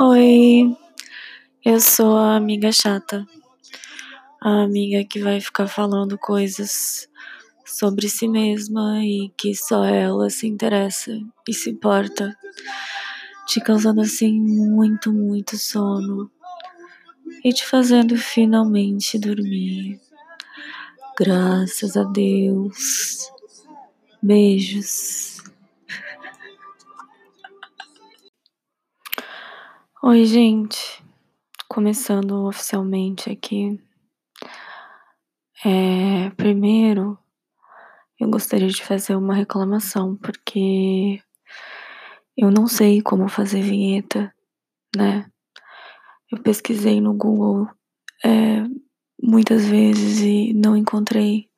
Oi, eu sou a amiga chata, a amiga que vai ficar falando coisas sobre si mesma e que só ela se interessa e se importa, te causando assim muito, muito sono e te fazendo finalmente dormir. Graças a Deus. Beijos. Oi, gente. Começando oficialmente aqui. É, primeiro, eu gostaria de fazer uma reclamação, porque eu não sei como fazer vinheta, né? Eu pesquisei no Google é, muitas vezes e não encontrei.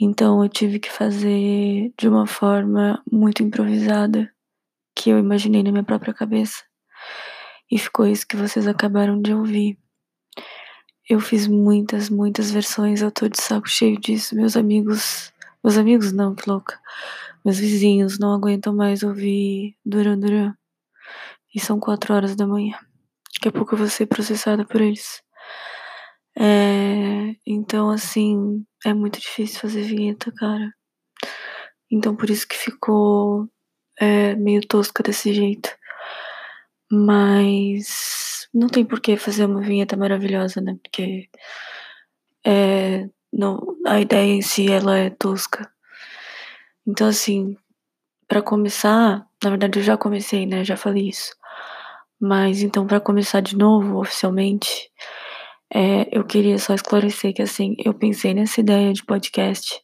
Então eu tive que fazer de uma forma muito improvisada, que eu imaginei na minha própria cabeça. E ficou isso que vocês acabaram de ouvir. Eu fiz muitas, muitas versões, eu tô de saco cheio disso. Meus amigos. Meus amigos não, que louca. Meus vizinhos não aguentam mais ouvir Duran Duran. E são quatro horas da manhã. Daqui a pouco eu vou ser processada por eles. É, então, assim, é muito difícil fazer vinheta, cara. Então, por isso que ficou é, meio tosca desse jeito. Mas não tem por que fazer uma vinheta maravilhosa, né? Porque é, não, a ideia em si ela é tosca. Então, assim, para começar, na verdade eu já comecei, né? Já falei isso. Mas então, para começar de novo, oficialmente, é, eu queria só esclarecer que, assim, eu pensei nessa ideia de podcast.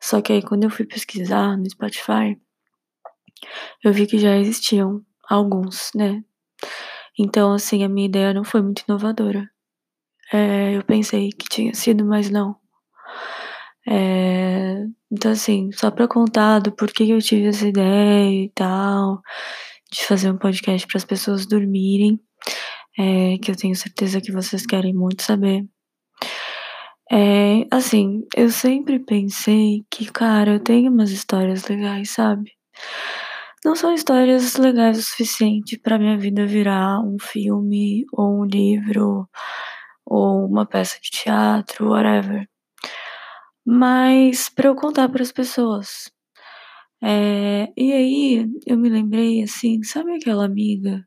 Só que aí, quando eu fui pesquisar no Spotify, eu vi que já existiam alguns, né? Então, assim, a minha ideia não foi muito inovadora. É, eu pensei que tinha sido, mas não. É, então, assim, só pra contar do porquê eu tive essa ideia e tal, de fazer um podcast para as pessoas dormirem, é, que eu tenho certeza que vocês querem muito saber. É, assim, eu sempre pensei que, cara, eu tenho umas histórias legais, sabe? Não são histórias legais o suficiente para minha vida virar um filme ou um livro ou uma peça de teatro, whatever. Mas para eu contar para as pessoas. É, e aí eu me lembrei assim, sabe aquela amiga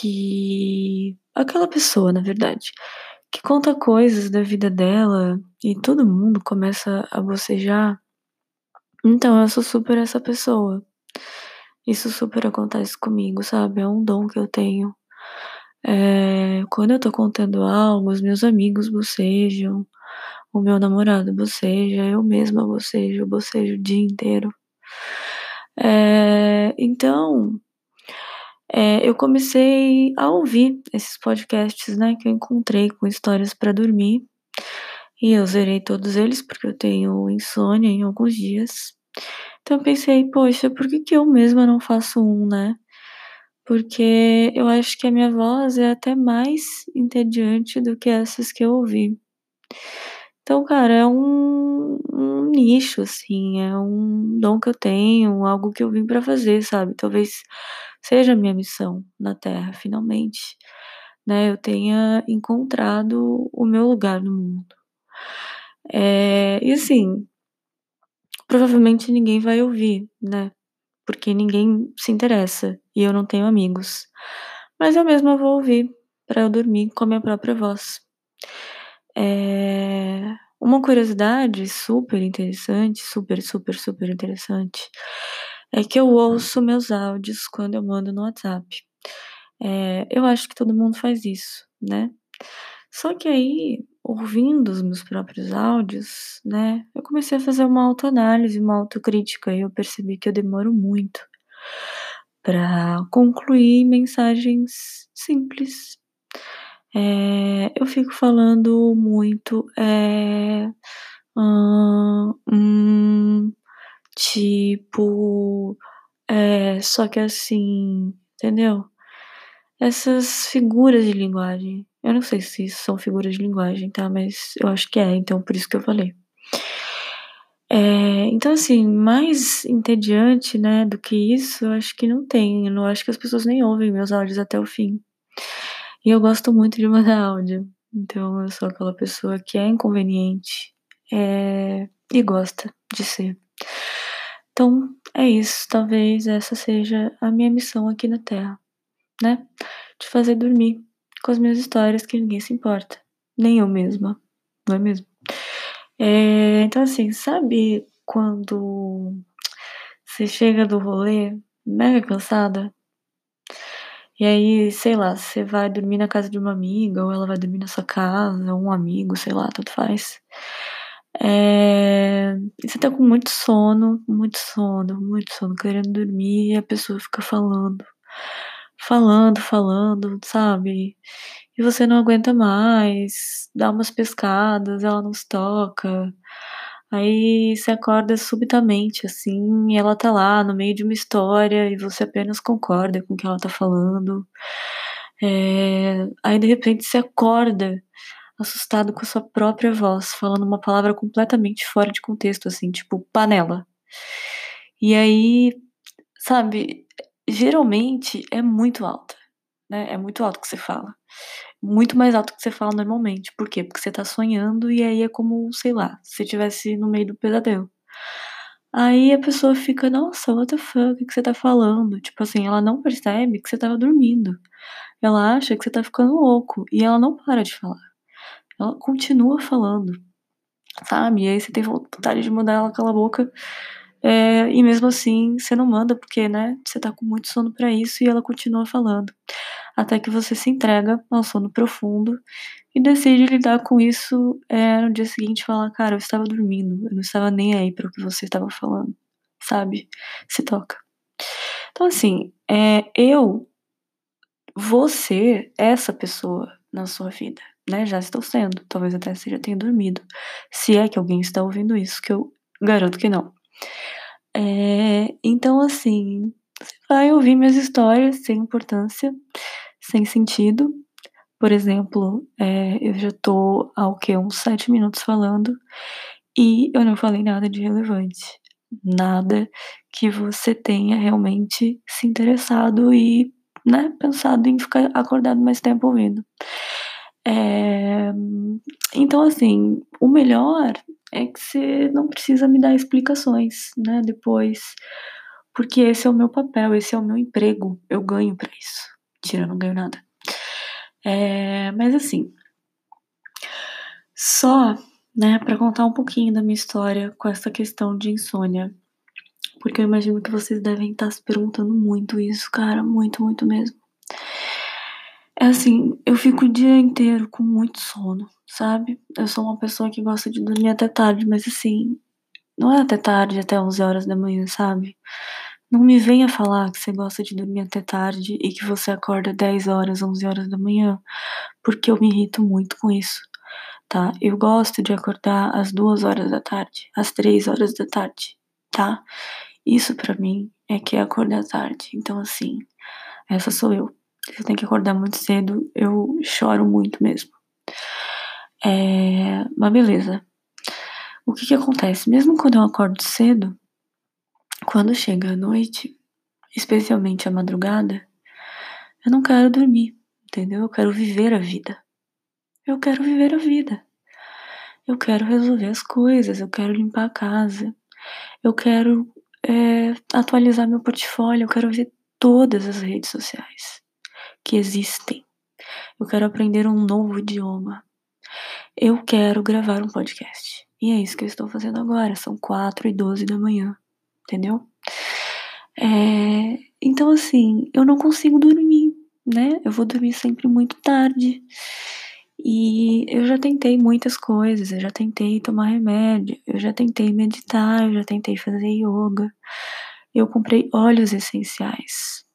que. aquela pessoa, na verdade, que conta coisas da vida dela e todo mundo começa a bocejar? Então eu sou super essa pessoa. Isso super acontece comigo, sabe? É um dom que eu tenho. É, quando eu tô contando algo, os meus amigos bocejam, o meu namorado boceja, eu mesma bocejo, bocejo o dia inteiro. É, então, é, eu comecei a ouvir esses podcasts, né, que eu encontrei com histórias para dormir. E eu zerei todos eles porque eu tenho insônia em alguns dias. Então eu pensei, poxa, por que, que eu mesma não faço um, né? Porque eu acho que a minha voz é até mais entediante do que essas que eu ouvi. Então, cara, é um, um nicho, assim, é um dom que eu tenho, algo que eu vim para fazer, sabe? Talvez seja minha missão na Terra, finalmente, né? Eu tenha encontrado o meu lugar no mundo. É, e assim, provavelmente ninguém vai ouvir, né? Porque ninguém se interessa e eu não tenho amigos. Mas eu mesma vou ouvir para eu dormir com a minha própria voz. É... Uma curiosidade super interessante, super, super, super interessante, é que eu ouço meus áudios quando eu mando no WhatsApp. É... Eu acho que todo mundo faz isso, né? Só que aí ouvindo os meus próprios áudios, né, eu comecei a fazer uma autoanálise, uma autocrítica e eu percebi que eu demoro muito para concluir mensagens simples. É, eu fico falando muito, é, hum, tipo, é, só que assim, entendeu? Essas figuras de linguagem Eu não sei se são figuras de linguagem, tá? Mas eu acho que é, então por isso que eu falei. É, então, assim, mais entediante, né, do que isso, eu acho que não tem. Eu não acho que as pessoas nem ouvem meus áudios até o fim. E eu gosto muito de mandar áudio. Então, eu sou aquela pessoa que é inconveniente é, e gosta de ser. Então, é isso. Talvez essa seja a minha missão aqui na Terra, né? De fazer dormir com as minhas histórias que ninguém se importa. Nem eu mesma, não é mesmo? É, então, assim, sabe quando você chega do rolê mega cansada? E aí, sei lá, você vai dormir na casa de uma amiga, ou ela vai dormir na sua casa, ou um amigo, sei lá, tudo faz. É, você tá com muito sono, muito sono, muito sono, querendo dormir, e a pessoa fica falando, falando, falando, sabe? E você não aguenta mais, dá umas pescadas, ela não se toca. Aí você acorda subitamente, assim, e ela tá lá no meio de uma história e você apenas concorda com o que ela tá falando. É, aí de repente você acorda assustado com a sua própria voz, falando uma palavra completamente fora de contexto, assim, tipo panela. E aí, sabe, geralmente é muito alta, né? É muito alto que você fala muito mais alto que você fala normalmente. Por quê? Porque você tá sonhando e aí é como, sei lá, se você estivesse no meio do pesadelo. Aí a pessoa fica, nossa, what the fuck, o que você tá falando? Tipo assim, ela não percebe que você tava dormindo. Ela acha que você tá ficando louco. E ela não para de falar. Ela continua falando. Sabe? E aí você tem vontade de mandar ela calar a boca. É, e mesmo assim, você não manda, porque, né, você tá com muito sono para isso e ela continua falando até que você se entrega ao sono profundo e decide lidar com isso é, no dia seguinte falar, cara, eu estava dormindo, eu não estava nem aí para o que você estava falando, sabe? Se toca. Então assim, é, eu ser essa pessoa na sua vida, né? Já estou sendo, talvez até você já tenha dormido, se é que alguém está ouvindo isso, que eu garanto que não. É, então assim, você vai ouvir minhas histórias sem importância sem sentido. Por exemplo, é, eu já tô há o que? Uns sete minutos falando e eu não falei nada de relevante. Nada que você tenha realmente se interessado e né, pensado em ficar acordado mais tempo ouvindo. É, então, assim, o melhor é que você não precisa me dar explicações, né, depois, porque esse é o meu papel, esse é o meu emprego, eu ganho para isso. Eu não ganho nada. É, mas assim, só, né, para contar um pouquinho da minha história com essa questão de insônia. Porque eu imagino que vocês devem estar se perguntando muito isso, cara, muito, muito mesmo. É assim, eu fico o dia inteiro com muito sono, sabe? Eu sou uma pessoa que gosta de dormir até tarde, mas assim, não é até tarde, até 11 horas da manhã, sabe? Não me venha falar que você gosta de dormir até tarde e que você acorda 10 horas, 11 horas da manhã, porque eu me irrito muito com isso, tá? Eu gosto de acordar às 2 horas da tarde, às 3 horas da tarde, tá? Isso para mim é que é acordar tarde. Então, assim, essa sou eu. Se eu tenho que acordar muito cedo, eu choro muito mesmo. É... Mas beleza. O que que acontece? Mesmo quando eu acordo cedo, quando chega a noite, especialmente a madrugada, eu não quero dormir, entendeu? Eu quero viver a vida. Eu quero viver a vida. Eu quero resolver as coisas, eu quero limpar a casa, eu quero é, atualizar meu portfólio, eu quero ver todas as redes sociais que existem. Eu quero aprender um novo idioma. Eu quero gravar um podcast. E é isso que eu estou fazendo agora. São 4 e 12 da manhã entendeu? É, então, assim, eu não consigo dormir, né? Eu vou dormir sempre muito tarde. E eu já tentei muitas coisas, eu já tentei tomar remédio, eu já tentei meditar, eu já tentei fazer yoga. Eu comprei óleos essenciais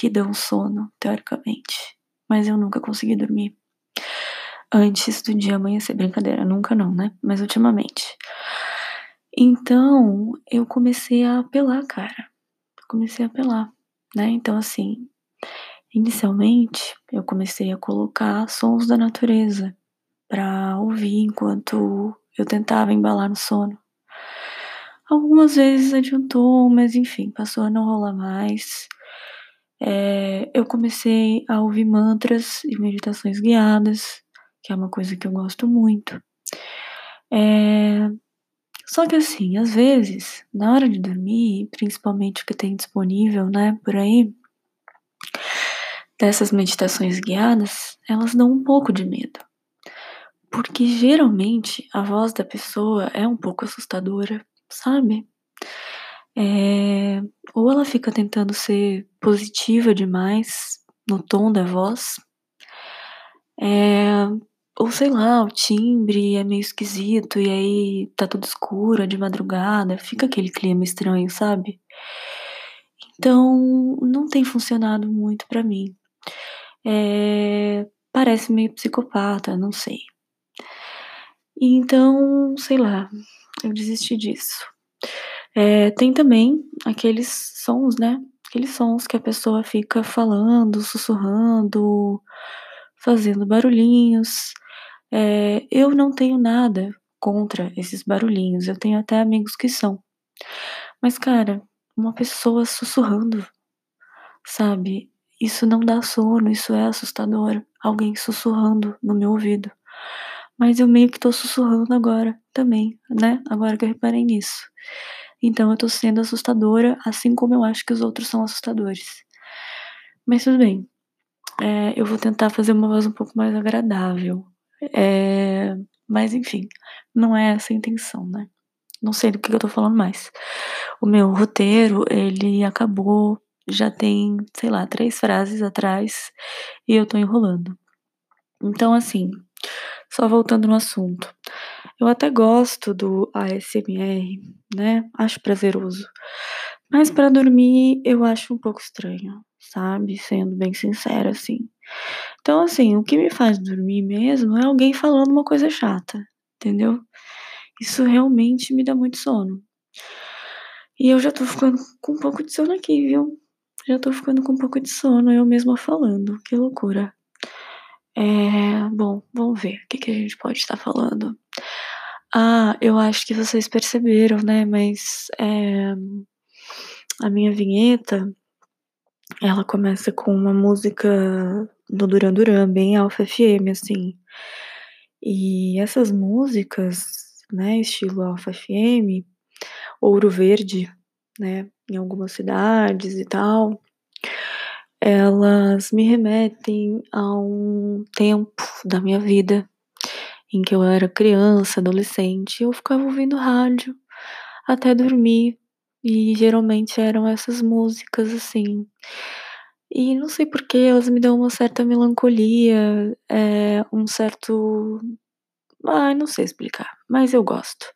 que dão sono, teoricamente, mas eu nunca consegui dormir. Antes do dia amanhecer, brincadeira, nunca não, né? Mas ultimamente. Então, eu comecei a apelar, cara. Comecei a apelar, né? Então, assim, Inicialmente, eu comecei a colocar sons da natureza para ouvir enquanto eu tentava embalar no sono. Algumas vezes adiantou, mas enfim, passou a não rolar mais. É, eu comecei a ouvir mantras e meditações guiadas, que é uma coisa que eu gosto muito. É, só que assim, às vezes, na hora de dormir, principalmente o que tem disponível, né, por aí, dessas meditações guiadas, elas dão um pouco de medo. Porque geralmente a voz da pessoa é um pouco assustadora, sabe? É, ou ela fica tentando ser positiva demais no tom da voz, é, ou sei lá, o timbre é meio esquisito e aí tá tudo escuro, é de madrugada, fica aquele clima estranho, sabe? Então, não tem funcionado muito para mim. É, parece meio psicopata, não sei. Então, sei lá, eu desisti disso. É, tem também aqueles sons, né? Aqueles sons que a pessoa fica falando, sussurrando, fazendo barulhinhos. É, eu não tenho nada contra esses barulhinhos, eu tenho até amigos que são. Mas, cara, uma pessoa sussurrando, sabe? Isso não dá sono, isso é assustador. Alguém sussurrando no meu ouvido. Mas eu meio que tô sussurrando agora também, né? Agora que eu reparei nisso. Então eu tô sendo assustadora, assim como eu acho que os outros são assustadores. Mas tudo bem. É, eu vou tentar fazer uma voz um pouco mais agradável. É, mas enfim, não é essa a intenção, né? Não sei do que eu tô falando mais. O meu roteiro, ele acabou já tem, sei lá, três frases atrás e eu tô enrolando. Então, assim, só voltando no assunto. Eu até gosto do ASMR, né? Acho prazeroso. Mas para dormir eu acho um pouco estranho, sabe? Sendo bem sincera, assim. Então, assim, o que me faz dormir mesmo é alguém falando uma coisa chata, entendeu? Isso realmente me dá muito sono. E eu já tô ficando com um pouco de sono aqui, viu? Já tô ficando com um pouco de sono, eu mesma falando. Que loucura. É, bom, vamos ver o que, que a gente pode estar falando. Ah, eu acho que vocês perceberam, né? Mas é, a minha vinheta ela começa com uma música do Duran Duran, bem Alfa FM, assim. E essas músicas, né, estilo Alfa FM, Ouro Verde, né, em algumas cidades e tal, elas me remetem a um tempo da minha vida em que eu era criança, adolescente, eu ficava ouvindo rádio até dormir e geralmente eram essas músicas assim. E não sei porquê, elas me dão uma certa melancolia, é, um certo. Ah, não sei explicar, mas eu gosto.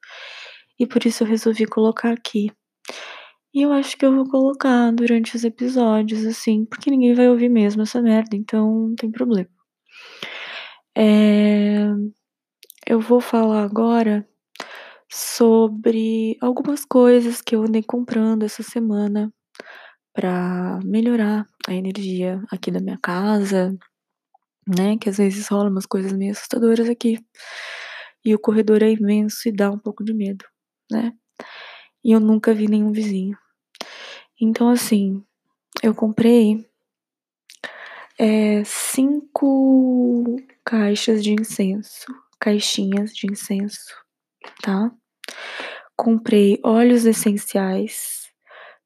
E por isso eu resolvi colocar aqui. E eu acho que eu vou colocar durante os episódios, assim, porque ninguém vai ouvir mesmo essa merda, então não tem problema. É... Eu vou falar agora sobre algumas coisas que eu andei comprando essa semana para melhorar a energia aqui da minha casa, né? Que às vezes rola umas coisas meio assustadoras aqui. E o corredor é imenso e dá um pouco de medo, né? E eu nunca vi nenhum vizinho. Então, assim, eu comprei é, cinco caixas de incenso, caixinhas de incenso, tá? Comprei óleos essenciais.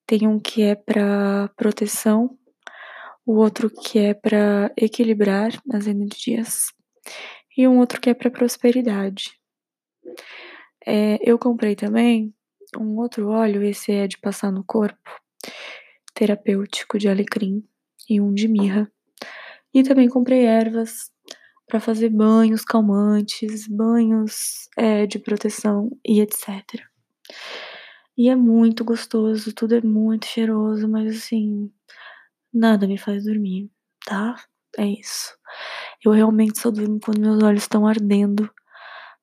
Tem um que é para proteção, o outro que é para equilibrar as energias e um outro que é para prosperidade. É, eu comprei também um outro óleo, esse é de passar no corpo, terapêutico de alecrim e um de mirra. E também comprei ervas para fazer banhos calmantes, banhos é, de proteção e etc. E é muito gostoso, tudo é muito cheiroso, mas assim, nada me faz dormir, tá? É isso. Eu realmente só durmo quando meus olhos estão ardendo.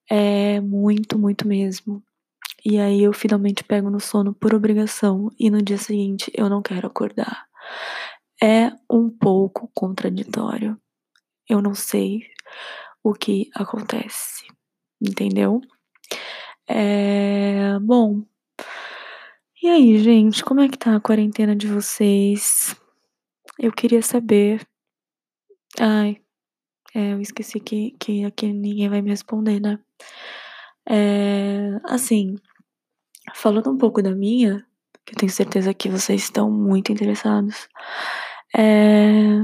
É muito, muito mesmo. E aí eu finalmente pego no sono por obrigação e no dia seguinte eu não quero acordar. é um pouco contraditório. Eu não sei o que acontece, entendeu? É, bom, e aí, gente, como é que tá a quarentena de vocês? Eu queria saber. Ai, é, eu esqueci que, que aqui ninguém vai me responder, né? É, assim, falando um pouco da minha, que eu tenho certeza que vocês estão muito interessados. É,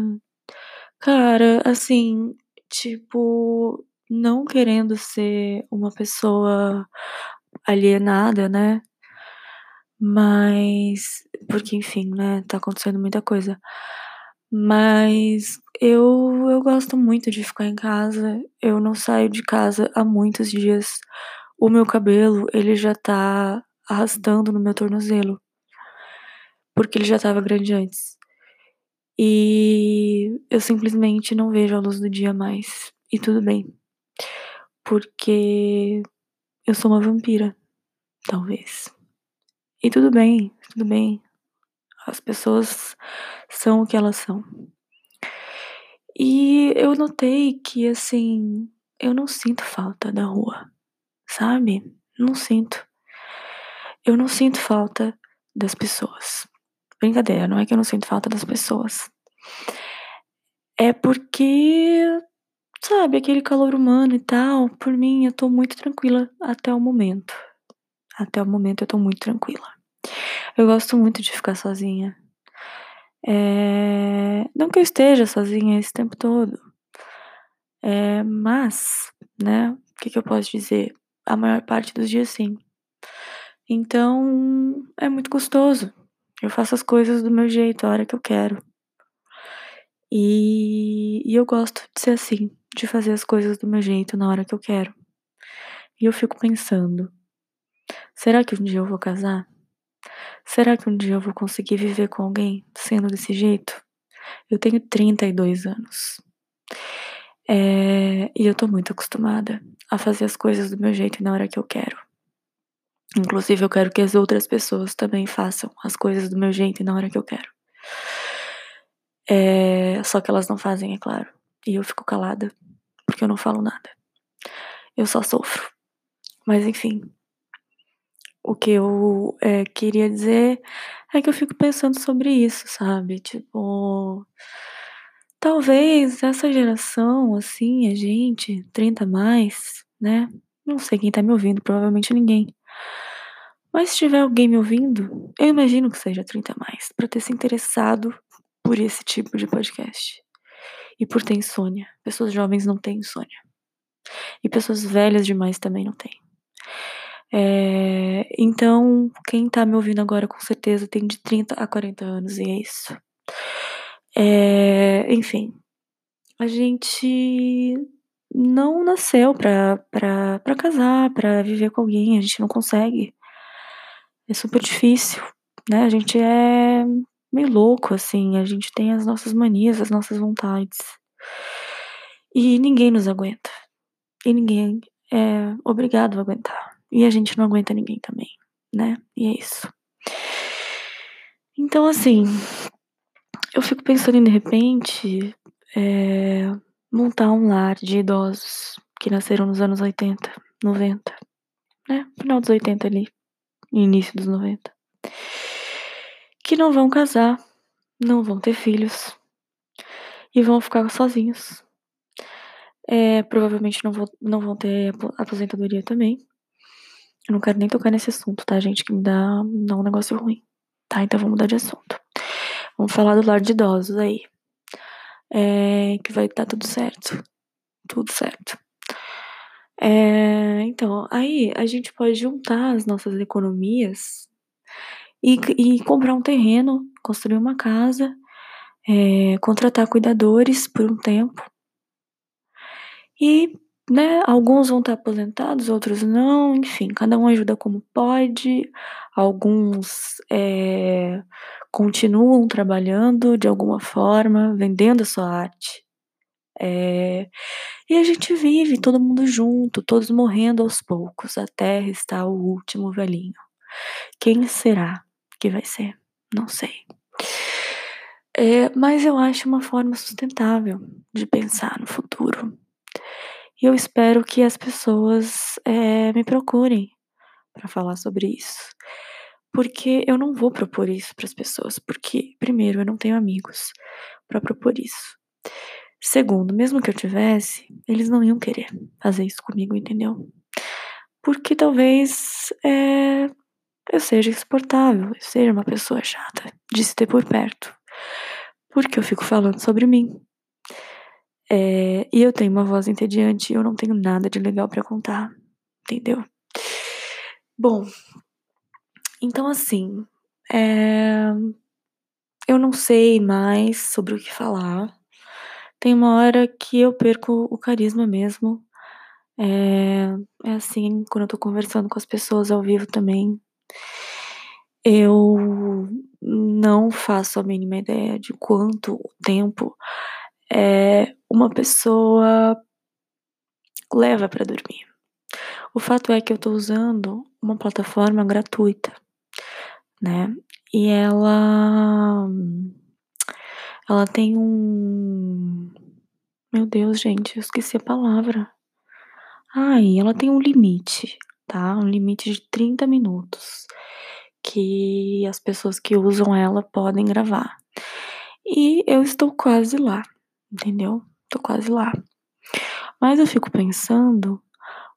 cara, assim, tipo, não querendo ser uma pessoa alienada, né? Mas, porque enfim, né, tá acontecendo muita coisa. Mas eu, eu gosto muito de ficar em casa. Eu não saio de casa há muitos dias. O meu cabelo, ele já tá arrastando no meu tornozelo. Porque ele já tava grande antes. E eu simplesmente não vejo a luz do dia mais. E tudo bem. Porque eu sou uma vampira. Talvez. E tudo bem, tudo bem. As pessoas são o que elas são. E eu notei que, assim, eu não sinto falta da rua, sabe? Não sinto. Eu não sinto falta das pessoas. Brincadeira, não é que eu não sinto falta das pessoas. É porque, sabe, aquele calor humano e tal, por mim eu tô muito tranquila até o momento. Até o momento eu tô muito tranquila. Eu gosto muito de ficar sozinha. É... Não que eu esteja sozinha esse tempo todo. É... Mas, né? O que, que eu posso dizer? A maior parte dos dias sim. Então, é muito gostoso. Eu faço as coisas do meu jeito, a hora que eu quero. E, e eu gosto de ser assim, de fazer as coisas do meu jeito na hora que eu quero. E eu fico pensando, Será que um dia eu vou casar? Será que um dia eu vou conseguir viver com alguém sendo desse jeito? Eu tenho 32 anos. É, e eu tô muito acostumada a fazer as coisas do meu jeito na hora que eu quero. Inclusive, eu quero que as outras pessoas também façam as coisas do meu jeito na hora que eu quero. É, só que elas não fazem, é claro. E eu fico calada, porque eu não falo nada. Eu só sofro. Mas enfim, o que eu é, queria dizer é que eu fico pensando sobre isso, sabe? Tipo, talvez essa geração, assim, a gente, 30 mais, né? Não sei quem tá me ouvindo, provavelmente ninguém. Mas se tiver alguém me ouvindo, eu imagino que seja 30 mais, para ter se interessado por esse tipo de podcast. E por ter insônia. Pessoas jovens não têm insônia. E pessoas velhas demais também não têm. É, então, quem tá me ouvindo agora com certeza tem de 30 a 40 anos e é isso. É, enfim, a gente não nasceu pra, pra, pra casar, pra viver com alguém, a gente não consegue. É super difícil, né? A gente é meio louco, assim, a gente tem as nossas manias, as nossas vontades. E ninguém nos aguenta. E ninguém é obrigado a aguentar. E a gente não aguenta ninguém também, né? E é isso. Então, assim, eu fico pensando em, de repente, é, montar um lar de idosos que nasceram nos anos 80, 90, né? Final dos 80 ali, início dos 90. Que não vão casar, não vão ter filhos e vão ficar sozinhos. É, provavelmente não, vou, não vão ter aposentadoria também. Eu não quero nem tocar nesse assunto, tá, gente? Que me dá, me dá um negócio ruim. Tá, então vamos mudar de assunto. Vamos falar do lar de idosos aí. É, que vai dar tudo certo. Tudo certo. É, então, aí a gente pode juntar as nossas economias e, e comprar um terreno, construir uma casa, é, contratar cuidadores por um tempo e né? Alguns vão estar aposentados, outros não, enfim, cada um ajuda como pode. Alguns é, continuam trabalhando de alguma forma, vendendo a sua arte. É, e a gente vive todo mundo junto, todos morrendo aos poucos, até restar o último velhinho. Quem será que vai ser? Não sei. É, mas eu acho uma forma sustentável de pensar no futuro. E eu espero que as pessoas é, me procurem para falar sobre isso. Porque eu não vou propor isso para as pessoas, porque, primeiro, eu não tenho amigos para propor isso. Segundo, mesmo que eu tivesse, eles não iam querer fazer isso comigo, entendeu? Porque talvez é, eu seja insuportável, eu seja uma pessoa chata de se ter por perto. Porque eu fico falando sobre mim. É, e eu tenho uma voz entediante e eu não tenho nada de legal para contar, entendeu? Bom, então assim, é, eu não sei mais sobre o que falar. Tem uma hora que eu perco o carisma mesmo. É, é assim, quando eu tô conversando com as pessoas ao vivo também. Eu não faço a mínima ideia de quanto tempo é, uma pessoa leva para dormir. O fato é que eu tô usando uma plataforma gratuita, né? E ela ela tem um Meu Deus, gente, eu esqueci a palavra. Ai, ela tem um limite, tá? Um limite de 30 minutos que as pessoas que usam ela podem gravar. E eu estou quase lá, entendeu? Tô quase lá. Mas eu fico pensando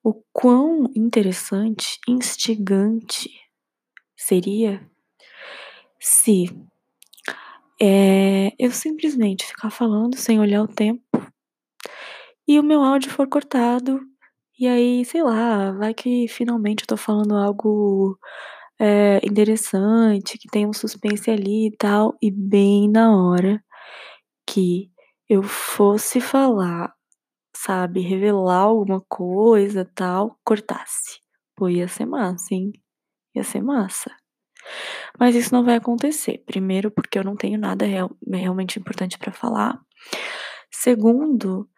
o quão interessante, instigante seria se é, eu simplesmente ficar falando sem olhar o tempo e o meu áudio for cortado e aí, sei lá, vai que finalmente eu tô falando algo é, interessante, que tem um suspense ali e tal, e bem na hora que eu fosse falar, sabe, revelar alguma coisa tal, cortasse. Pô, ia ser massa, hein? Ia ser massa. Mas isso não vai acontecer. Primeiro, porque eu não tenho nada real, realmente importante para falar. Segundo,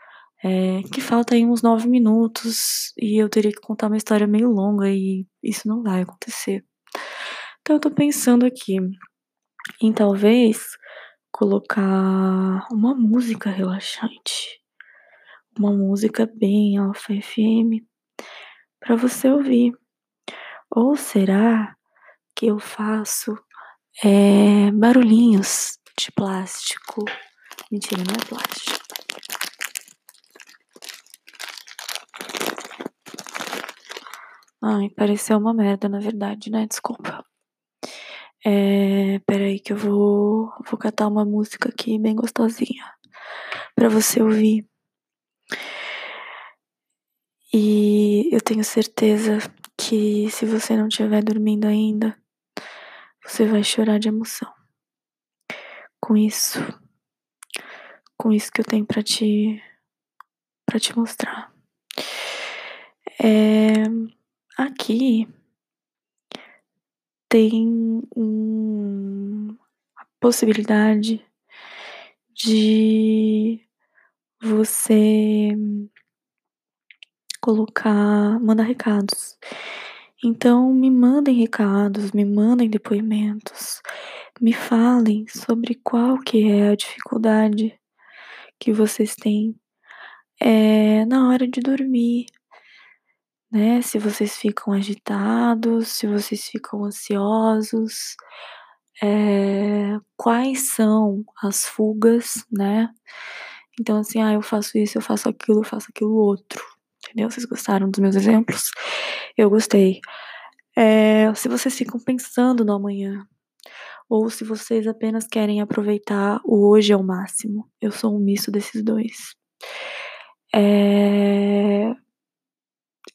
é, que falta aí uns nove minutos e eu teria que contar uma história meio longa e isso não vai acontecer. Então eu tô pensando aqui em talvez colocar uma música relaxante. Uma música bem alfa FM para você ouvir. Ou será que eu faço é, barulhinhos de plástico? Mentira, não é plástico. Ai, pareceu uma merda, na verdade, né? Desculpa. É, peraí que eu vou, vou catar uma música aqui bem gostosinha para você ouvir. E eu tenho certeza que se você não estiver dormindo ainda, você vai chorar de emoção. Com isso, com isso que eu tenho para te para te mostrar. É, aqui tem a possibilidade de você colocar, mandar recados. Então, me mandem recados, me mandem depoimentos, me falem sobre qual que é a dificuldade que vocês têm é, na hora de dormir, né? Se vocês ficam agitados, se vocês ficam ansiosos, é, quais são as fugas, né? Então, assim, ah, eu faço isso, eu faço aquilo, eu faço aquilo outro. Entendeu? Vocês gostaram dos meus exemplos? Eu gostei. É, se vocês ficam pensando no amanhã, ou se vocês apenas querem aproveitar o hoje ao máximo. Eu sou um misto desses dois. É,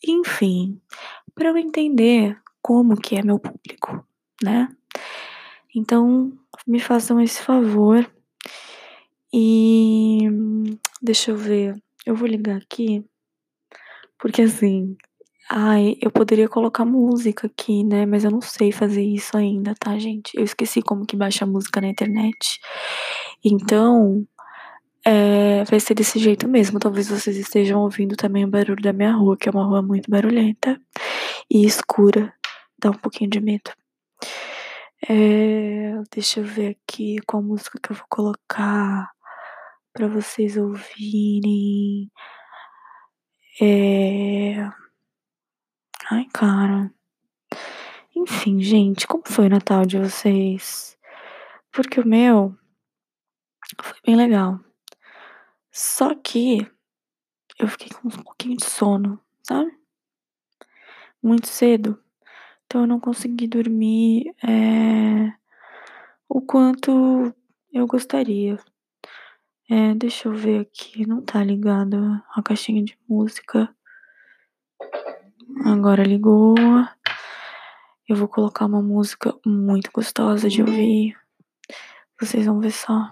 enfim, para eu entender como que é meu público, né? Então, me façam esse favor e deixa eu ver, eu vou ligar aqui, porque assim, ai, eu poderia colocar música aqui, né? Mas eu não sei fazer isso ainda, tá, gente? Eu esqueci como que baixa música na internet. Então, é, vai ser desse jeito mesmo. Talvez vocês estejam ouvindo também o barulho da minha rua, que é uma rua muito barulhenta e escura. Dá um pouquinho de medo. É, deixa eu ver aqui qual música que eu vou colocar para vocês ouvirem. É... Ai, cara. Enfim, gente, como foi o Natal de vocês? Porque o meu foi bem legal. Só que eu fiquei com um pouquinho de sono, sabe? Muito cedo. Então eu não consegui dormir é, o quanto eu gostaria. É, deixa eu ver aqui, não tá ligado a caixinha de música. Agora ligou. Eu vou colocar uma música muito gostosa de ouvir. Vocês vão ver só.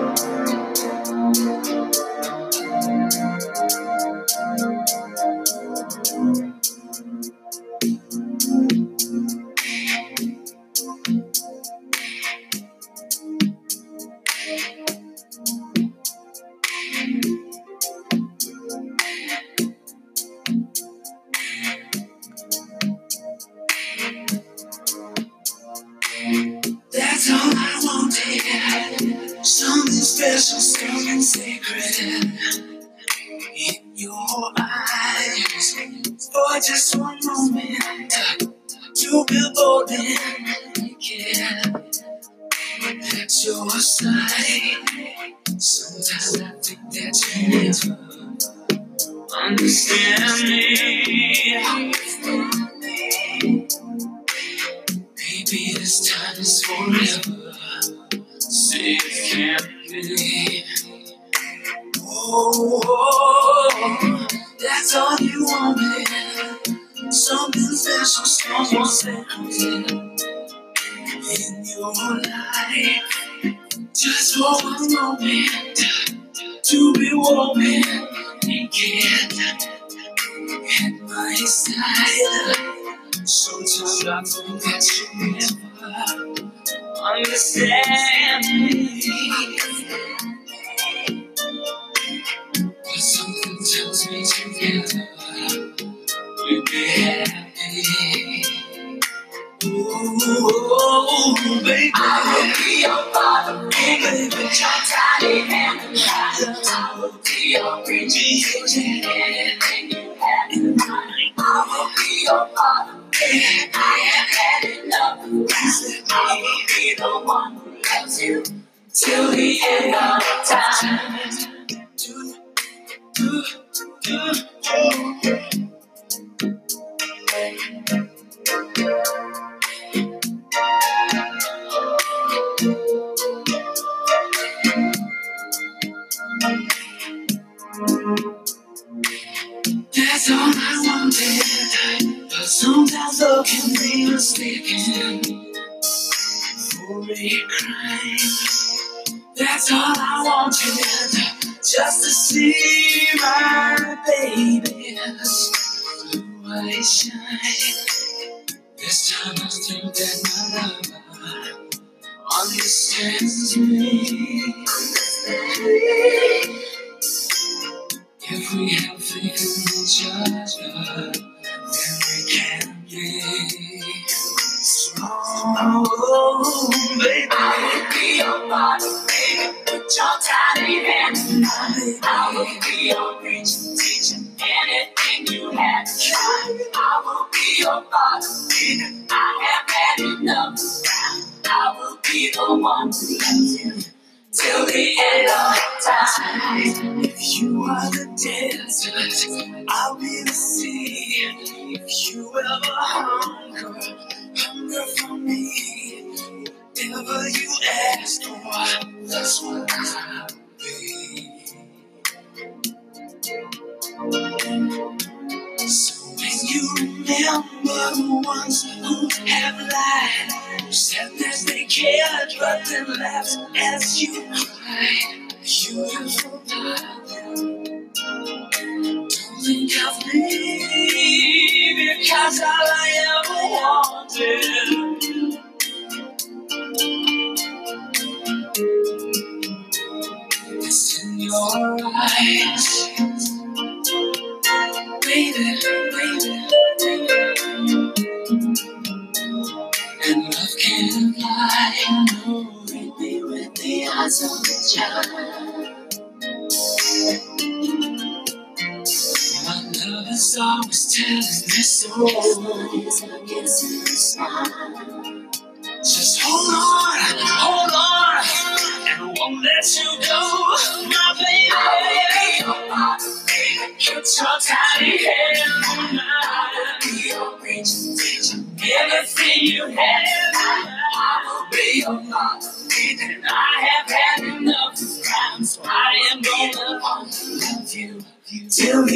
things can't be. oh, that's all you wanted. Something special, someone special in your life. Just for one moment to be woman again at my side. Sometimes I think that you never understand me. But something tells me together we'll be happy. Ooh, baby. I will be your father, baby, with your. I will be your. I will be your father. I have had enough. I will be the one who loves you till the end of time. Do, do, do, do. Sometimes love can be mistaken for a crime. That's all I wanted, just to see my baby blue eyes shine. This time I think that my lover understands me. If we have faith in each other. I can be strong. Baby. I will be your body, baby. Put your tiny hands in. I will be your reach, teaching anything you have to try. I will be your body, baby. I have had enough. I will be the one to let you till the end of time. If you are the desert, I'll be the sea. If you ever hunger, hunger for me. Whatever you ask for, that's what I'll be. So when you remember the ones who have lied. Said there's decay, I dropped and laughed as you cried. Beautiful darling. Don't think of me because all I ever wanted.